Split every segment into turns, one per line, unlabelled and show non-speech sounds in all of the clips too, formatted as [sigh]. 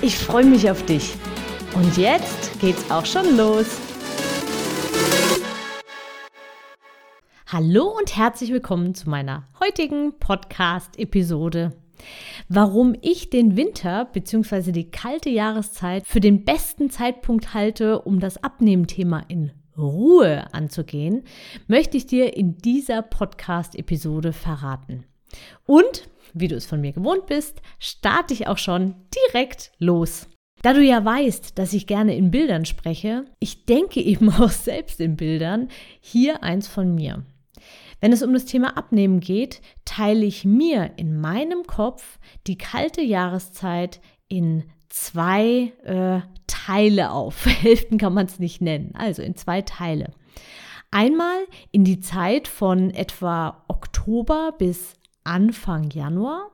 Ich freue mich auf dich. Und jetzt geht's auch schon los. Hallo und herzlich willkommen zu meiner heutigen Podcast-Episode. Warum ich den Winter bzw. die kalte Jahreszeit für den besten Zeitpunkt halte, um das Abnehmthema in Ruhe anzugehen, möchte ich dir in dieser Podcast-Episode verraten. Und wie du es von mir gewohnt bist, starte ich auch schon direkt los. Da du ja weißt, dass ich gerne in Bildern spreche, ich denke eben [laughs] auch selbst in Bildern, hier eins von mir. Wenn es um das Thema Abnehmen geht, teile ich mir in meinem Kopf die kalte Jahreszeit in zwei äh, Teile auf. [laughs] Hälften kann man es nicht nennen, also in zwei Teile. Einmal in die Zeit von etwa Oktober bis Anfang Januar.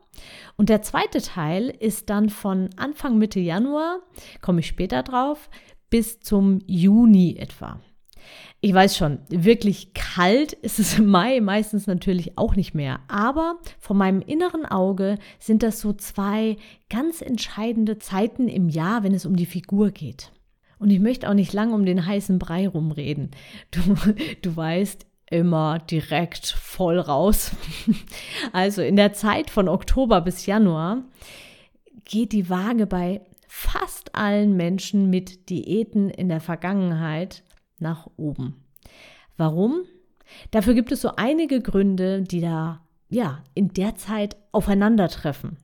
Und der zweite Teil ist dann von Anfang Mitte Januar, komme ich später drauf, bis zum Juni etwa. Ich weiß schon, wirklich kalt ist es im Mai meistens natürlich auch nicht mehr. Aber vor meinem inneren Auge sind das so zwei ganz entscheidende Zeiten im Jahr, wenn es um die Figur geht. Und ich möchte auch nicht lange um den heißen Brei rumreden. Du, du weißt, immer direkt voll raus. [laughs] Also in der Zeit von Oktober bis Januar geht die Waage bei fast allen Menschen mit Diäten in der Vergangenheit nach oben. Warum? Dafür gibt es so einige Gründe, die da ja in der Zeit aufeinandertreffen.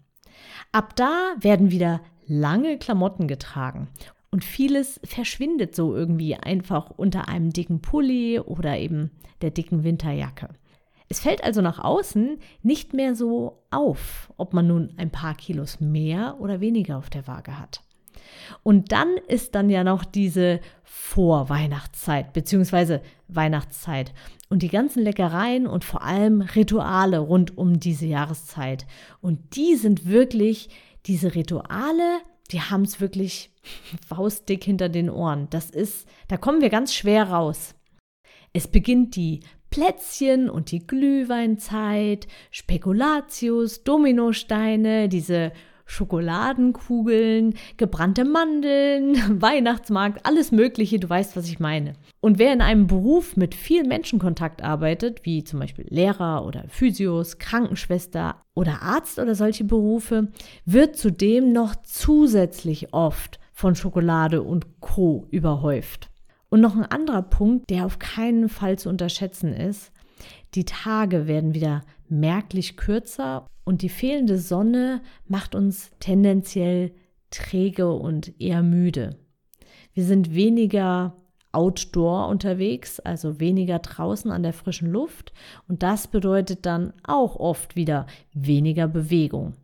Ab da werden wieder lange Klamotten getragen und vieles verschwindet so irgendwie einfach unter einem dicken Pulli oder eben der dicken Winterjacke. Es fällt also nach außen nicht mehr so auf, ob man nun ein paar Kilos mehr oder weniger auf der Waage hat. Und dann ist dann ja noch diese Vorweihnachtszeit bzw. Weihnachtszeit und die ganzen Leckereien und vor allem Rituale rund um diese Jahreszeit. Und die sind wirklich diese Rituale, die haben es wirklich faustdick hinter den Ohren. Das ist, da kommen wir ganz schwer raus. Es beginnt die Plätzchen und die Glühweinzeit, Spekulatius, Dominosteine, diese Schokoladenkugeln, gebrannte Mandeln, [laughs] Weihnachtsmarkt, alles Mögliche, du weißt, was ich meine. Und wer in einem Beruf mit viel Menschenkontakt arbeitet, wie zum Beispiel Lehrer oder Physios, Krankenschwester oder Arzt oder solche Berufe, wird zudem noch zusätzlich oft von Schokolade und Co. überhäuft. Und noch ein anderer Punkt, der auf keinen Fall zu unterschätzen ist, die Tage werden wieder merklich kürzer und die fehlende Sonne macht uns tendenziell träge und eher müde. Wir sind weniger outdoor unterwegs, also weniger draußen an der frischen Luft und das bedeutet dann auch oft wieder weniger Bewegung.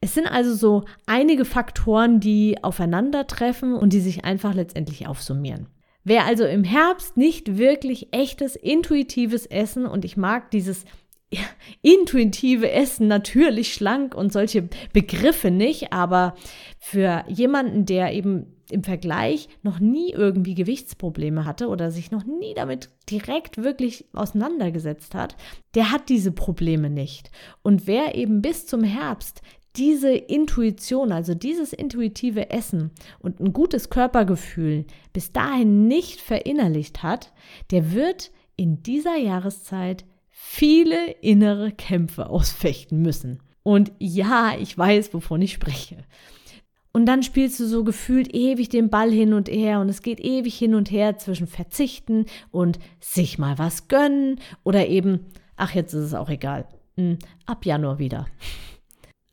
Es sind also so einige Faktoren, die aufeinandertreffen und die sich einfach letztendlich aufsummieren. Wer also im Herbst nicht wirklich echtes, intuitives Essen und ich mag dieses [laughs] intuitive Essen natürlich schlank und solche Begriffe nicht, aber für jemanden, der eben im Vergleich noch nie irgendwie Gewichtsprobleme hatte oder sich noch nie damit direkt wirklich auseinandergesetzt hat, der hat diese Probleme nicht. Und wer eben bis zum Herbst diese Intuition, also dieses intuitive Essen und ein gutes Körpergefühl bis dahin nicht verinnerlicht hat, der wird in dieser Jahreszeit viele innere Kämpfe ausfechten müssen. Und ja, ich weiß, wovon ich spreche. Und dann spielst du so gefühlt ewig den Ball hin und her und es geht ewig hin und her zwischen Verzichten und sich mal was gönnen oder eben, ach, jetzt ist es auch egal. Hm, ab Januar wieder.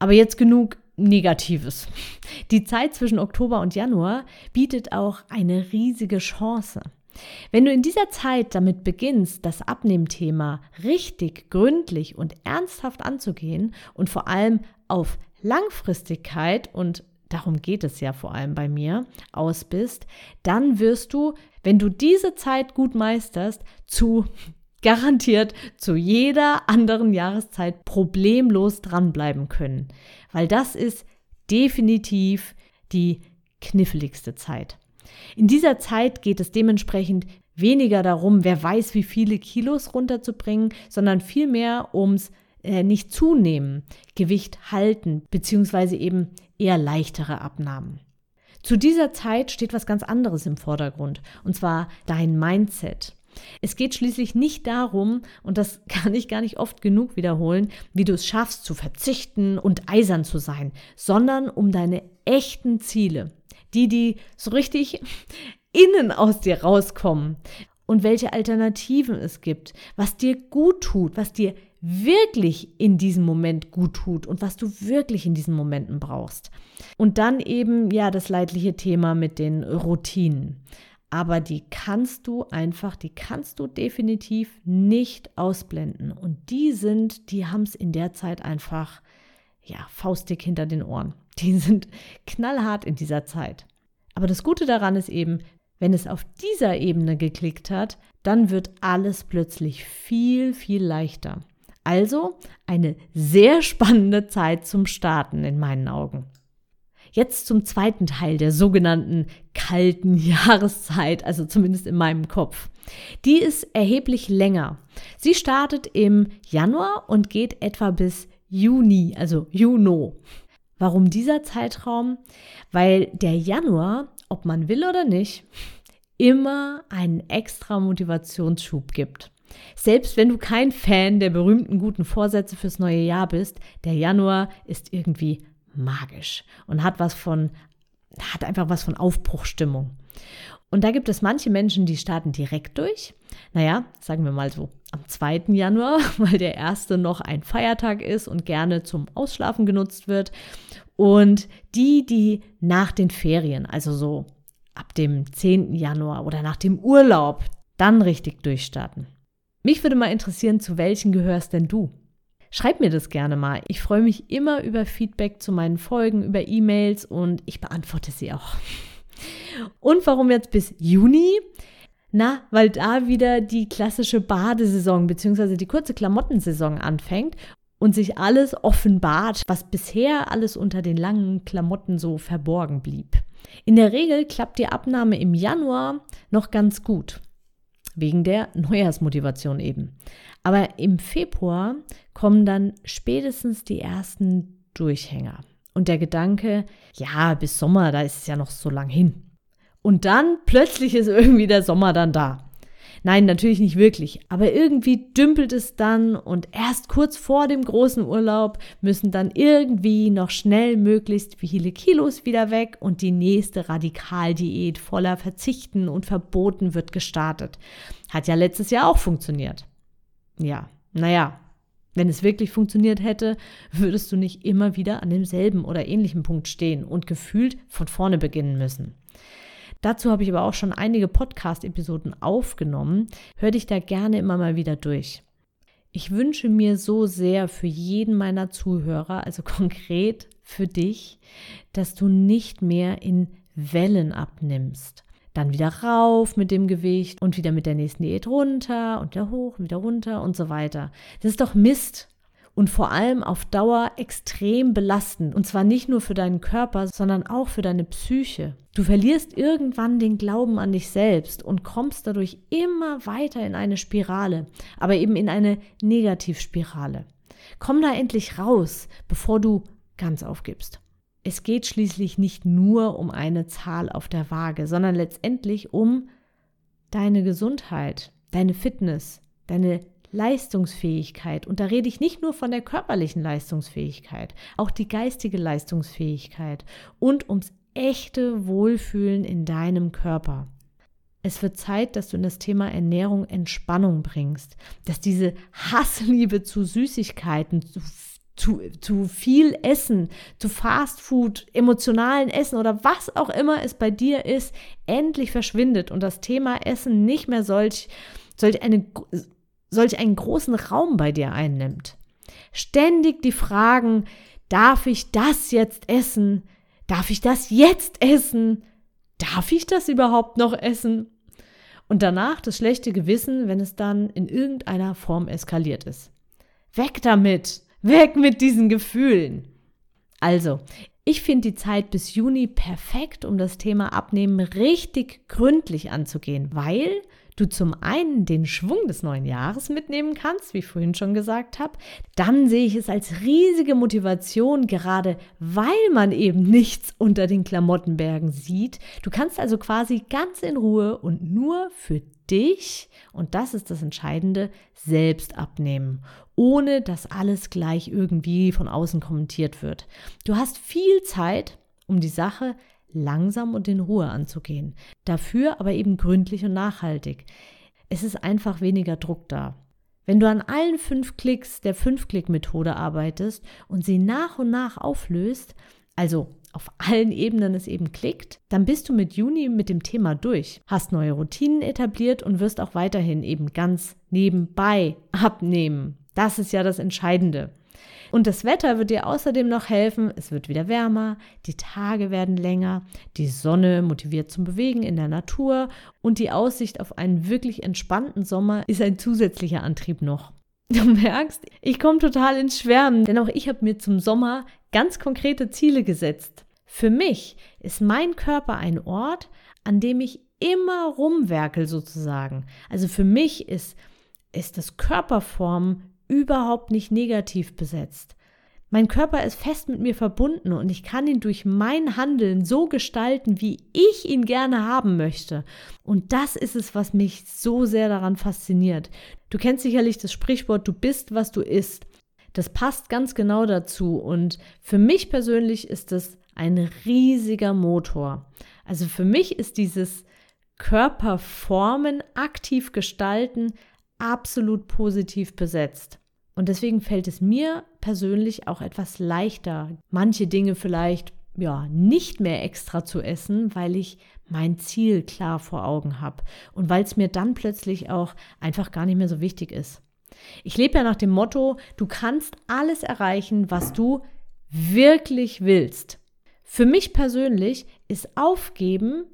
Aber jetzt genug Negatives. Die Zeit zwischen Oktober und Januar bietet auch eine riesige Chance. Wenn du in dieser Zeit damit beginnst, das Abnehmthema richtig, gründlich und ernsthaft anzugehen und vor allem auf Langfristigkeit und darum geht es ja vor allem bei mir, aus bist, dann wirst du, wenn du diese Zeit gut meisterst, zu garantiert zu jeder anderen Jahreszeit problemlos dranbleiben können. Weil das ist definitiv die kniffligste Zeit. In dieser Zeit geht es dementsprechend weniger darum, wer weiß, wie viele Kilos runterzubringen, sondern vielmehr ums äh, nicht zunehmen, Gewicht halten, beziehungsweise eben eher leichtere Abnahmen. Zu dieser Zeit steht was ganz anderes im Vordergrund, und zwar dein Mindset. Es geht schließlich nicht darum, und das [laughs] kann ich gar nicht oft genug wiederholen, wie du es schaffst zu verzichten und eisern zu sein, sondern um deine echten Ziele, die, die so richtig [laughs] innen aus dir rauskommen und welche Alternativen es gibt, was dir gut tut, was dir wirklich in diesem Moment gut tut und was du wirklich in diesen Momenten brauchst. Und dann eben ja das leidliche Thema mit den Routinen. Aber die kannst du einfach, die kannst du definitiv nicht ausblenden. Und die sind, die haben es in der Zeit einfach, ja, faustdick hinter den Ohren. [laughs] Die sind knallhart in dieser Zeit. Aber das Gute daran ist eben, wenn es auf dieser Ebene geklickt hat, dann wird alles plötzlich viel, viel leichter. Also eine sehr spannende Zeit zum Starten in meinen Augen. Jetzt zum zweiten Teil der sogenannten kalten [laughs] Jahreszeit, also zumindest in meinem Kopf. Die ist erheblich länger. Sie startet im Januar und geht etwa bis Juni, also Juno. Warum dieser Zeitraum? Weil der Januar, ob man will oder nicht, immer einen extra Motivationsschub gibt. Selbst wenn du kein Fan der berühmten guten Vorsätze fürs neue Jahr bist, der Januar ist irgendwie magisch und hat was von, hat einfach was von Aufbruchstimmung. Und da gibt es manche Menschen, die starten direkt durch. Naja, sagen wir mal so am 2. Januar, [laughs] weil der erste noch ein Feiertag ist und gerne zum Ausschlafen genutzt wird. Und die, die nach den Ferien, also so ab dem 10. Januar oder nach dem Urlaub, dann richtig durchstarten. Mich würde mal interessieren, zu welchen gehörst denn du? Schreib mir das gerne mal. Ich freue mich immer über Feedback zu meinen Folgen, über E-Mails und ich beantworte sie auch. Und warum jetzt bis Juni? Na, weil da wieder die klassische Badesaison bzw. die kurze Klamottensaison anfängt und sich alles offenbart, was bisher alles unter den langen Klamotten so verborgen blieb. In der Regel klappt die Abnahme im Januar noch ganz gut wegen der Neujahrsmotivation eben. Aber im Februar kommen dann spätestens die ersten Durchhänger. Und der Gedanke, ja, bis Sommer, da ist es ja noch so lang hin. Und dann plötzlich ist irgendwie der Sommer dann da. Nein, natürlich nicht wirklich, aber irgendwie dümpelt es dann und erst kurz vor dem großen Urlaub müssen dann irgendwie noch schnell möglichst viele Kilos wieder weg und die nächste Radikaldiät voller Verzichten und Verboten wird gestartet. Hat ja letztes Jahr auch funktioniert. Ja, naja, wenn es wirklich funktioniert hätte, würdest du nicht immer wieder an demselben oder ähnlichen Punkt stehen und gefühlt von vorne beginnen müssen. Dazu habe ich aber auch schon einige Podcast-Episoden aufgenommen. Hör dich da gerne immer mal wieder durch. Ich wünsche mir so sehr für jeden meiner Zuhörer, also [laughs] konkret für dich, dass du nicht mehr in Wellen abnimmst. Dann wieder rauf mit dem Gewicht und wieder mit der nächsten Diät runter und wieder hoch, wieder runter und so weiter. Das ist doch Mist und vor allem auf Dauer extrem belastend. Und zwar nicht nur für deinen Körper, sondern auch für deine Psyche. Du verlierst irgendwann den Glauben an dich selbst und kommst dadurch immer weiter in eine Spirale, aber eben in eine Negativspirale. Komm da endlich raus, bevor du ganz aufgibst. Es geht schließlich nicht nur um eine Zahl auf der Waage, sondern letztendlich um deine Gesundheit, deine Fitness, deine Leistungsfähigkeit. Und da rede ich nicht nur von der körperlichen Leistungsfähigkeit, auch die geistige Leistungsfähigkeit und ums echte Wohlfühlen in deinem Körper. Es wird Zeit, dass du in das Thema Ernährung Entspannung bringst, dass diese Hassliebe zu Süßigkeiten, zu, zu, zu viel Essen, zu Fastfood, emotionalen Essen oder was auch immer es bei dir ist, endlich verschwindet und das Thema Essen nicht mehr solch, solch eine solch einen großen Raum bei dir einnimmt. Ständig die Fragen, darf ich das jetzt essen? Darf ich das jetzt essen? Darf ich das überhaupt noch essen? Und danach das schlechte Gewissen, wenn es dann in irgendeiner Form eskaliert ist. Weg damit! Weg mit diesen Gefühlen! Also, ich finde die Zeit bis Juni perfekt, um das Thema Abnehmen richtig gründlich anzugehen, weil du zum einen den Schwung des neuen Jahres mitnehmen kannst, wie ich vorhin schon gesagt habe, dann sehe ich es als riesige Motivation, gerade weil man eben nichts unter den Klamottenbergen sieht. Du kannst also quasi ganz in Ruhe und nur für dich, und das ist das Entscheidende, selbst abnehmen, ohne dass alles gleich irgendwie von außen kommentiert wird. Du hast viel Zeit, um die Sache langsam und in Ruhe anzugehen. Dafür aber eben gründlich und nachhaltig. Es ist einfach weniger Druck da. Wenn du an allen fünf Klicks der Fünf-Klick-Methode arbeitest und sie nach und nach auflöst, also auf allen Ebenen es eben klickt, dann bist du mit Juni mit dem Thema durch, hast neue Routinen etabliert und wirst auch weiterhin eben ganz nebenbei abnehmen. Das ist ja das Entscheidende. Und das Wetter wird dir außerdem noch helfen. Es wird wieder wärmer, die Tage werden länger, die Sonne motiviert zum Bewegen in der Natur und die Aussicht auf einen wirklich entspannten Sommer ist ein zusätzlicher Antrieb noch. [laughs] Du merkst, ich komme total ins Schwärmen, denn auch ich habe mir zum Sommer ganz konkrete Ziele gesetzt. Für mich ist mein Körper ein Ort, an dem ich immer rumwerkel sozusagen. Also für mich ist, ist das Körperform überhaupt nicht negativ besetzt. Mein Körper ist fest mit mir verbunden und ich kann ihn durch mein Handeln so gestalten, wie ich ihn gerne haben möchte. Und das ist es, was mich so sehr daran fasziniert. Du kennst sicherlich das Sprichwort, du bist, was du isst. Das passt ganz genau dazu und für mich persönlich ist es ein riesiger Motor. Also für mich ist dieses Körperformen, aktiv gestalten absolut positiv besetzt. Und deswegen fällt es mir persönlich auch etwas leichter, manche Dinge vielleicht ja nicht mehr extra zu essen, weil ich mein Ziel klar vor Augen habe und weil es mir dann plötzlich auch einfach gar nicht mehr so wichtig ist. Ich lebe ja nach dem Motto, du kannst alles erreichen, was du wirklich willst. Für mich persönlich ist Aufgeben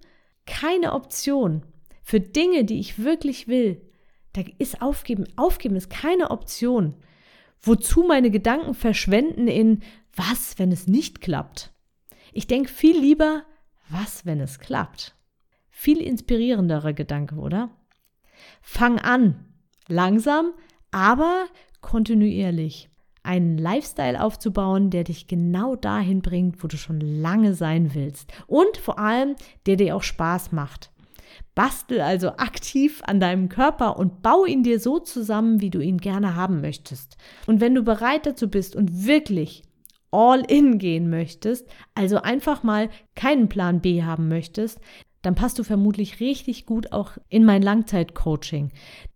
keine Option. Für Dinge, die ich wirklich will, da ist Aufgeben, Aufgeben ist keine Option. Wozu meine Gedanken verschwenden in was, wenn es nicht klappt? Ich denke viel lieber, was, wenn es klappt? Viel inspirierenderer Gedanke, oder? Fang an, langsam, aber kontinuierlich einen Lifestyle aufzubauen, der dich genau dahin bringt, wo du schon lange sein willst. Und vor allem, der dir auch Spaß macht. Bastel also aktiv an deinem Körper und bau ihn dir so zusammen, wie du ihn gerne haben möchtest. Und wenn du bereit dazu bist und wirklich all in gehen möchtest, also einfach mal keinen Plan B haben möchtest, dann passt du vermutlich richtig gut auch in mein Langzeitcoaching.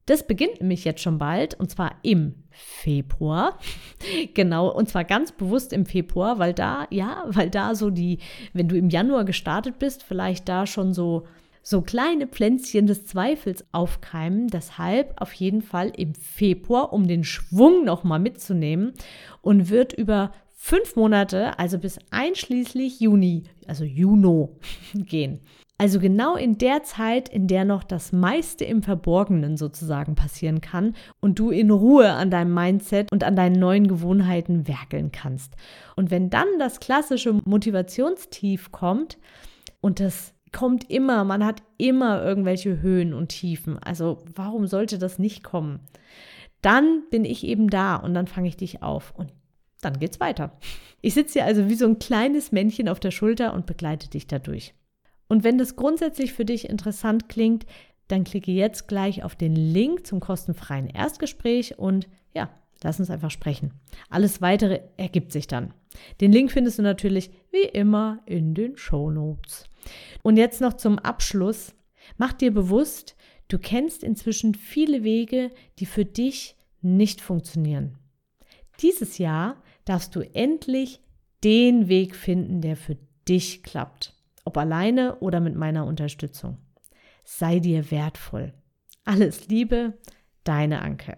Das beginnt nämlich jetzt schon bald und zwar im Februar. [laughs] genau, und zwar ganz bewusst im Februar, weil da, ja, weil da so die, wenn du im Januar gestartet bist, vielleicht da schon so so kleine Pflänzchen des Zweifels aufkeimen. Deshalb auf jeden Fall im Februar, um den Schwung nochmal mitzunehmen und wird über fünf Monate, also bis einschließlich Juni, also Juno, [laughs] gehen. Also genau in der Zeit, in der noch das meiste im Verborgenen sozusagen passieren kann und du in Ruhe an deinem Mindset und an deinen neuen Gewohnheiten werkeln kannst. Und wenn dann das klassische Motivationstief kommt und das kommt immer, man hat immer irgendwelche Höhen und Tiefen. Also warum sollte das nicht kommen? Dann bin ich eben da und dann fange ich dich auf und dann geht's weiter. Ich sitze hier also wie so ein kleines Männchen auf der Schulter und begleite dich dadurch. Und wenn das grundsätzlich für dich interessant klingt, dann klicke jetzt gleich auf den Link zum kostenfreien Erstgespräch und ja, lass uns einfach sprechen. Alles weitere ergibt sich dann. Den Link findest du natürlich wie immer in den Show Notes. Und jetzt noch zum Abschluss. Mach dir bewusst, du kennst inzwischen viele Wege, die für dich nicht funktionieren. Dieses Jahr darfst du endlich den Weg finden, der für dich klappt ob alleine oder mit meiner Unterstützung. Sei dir wertvoll. Alles Liebe, deine Anke.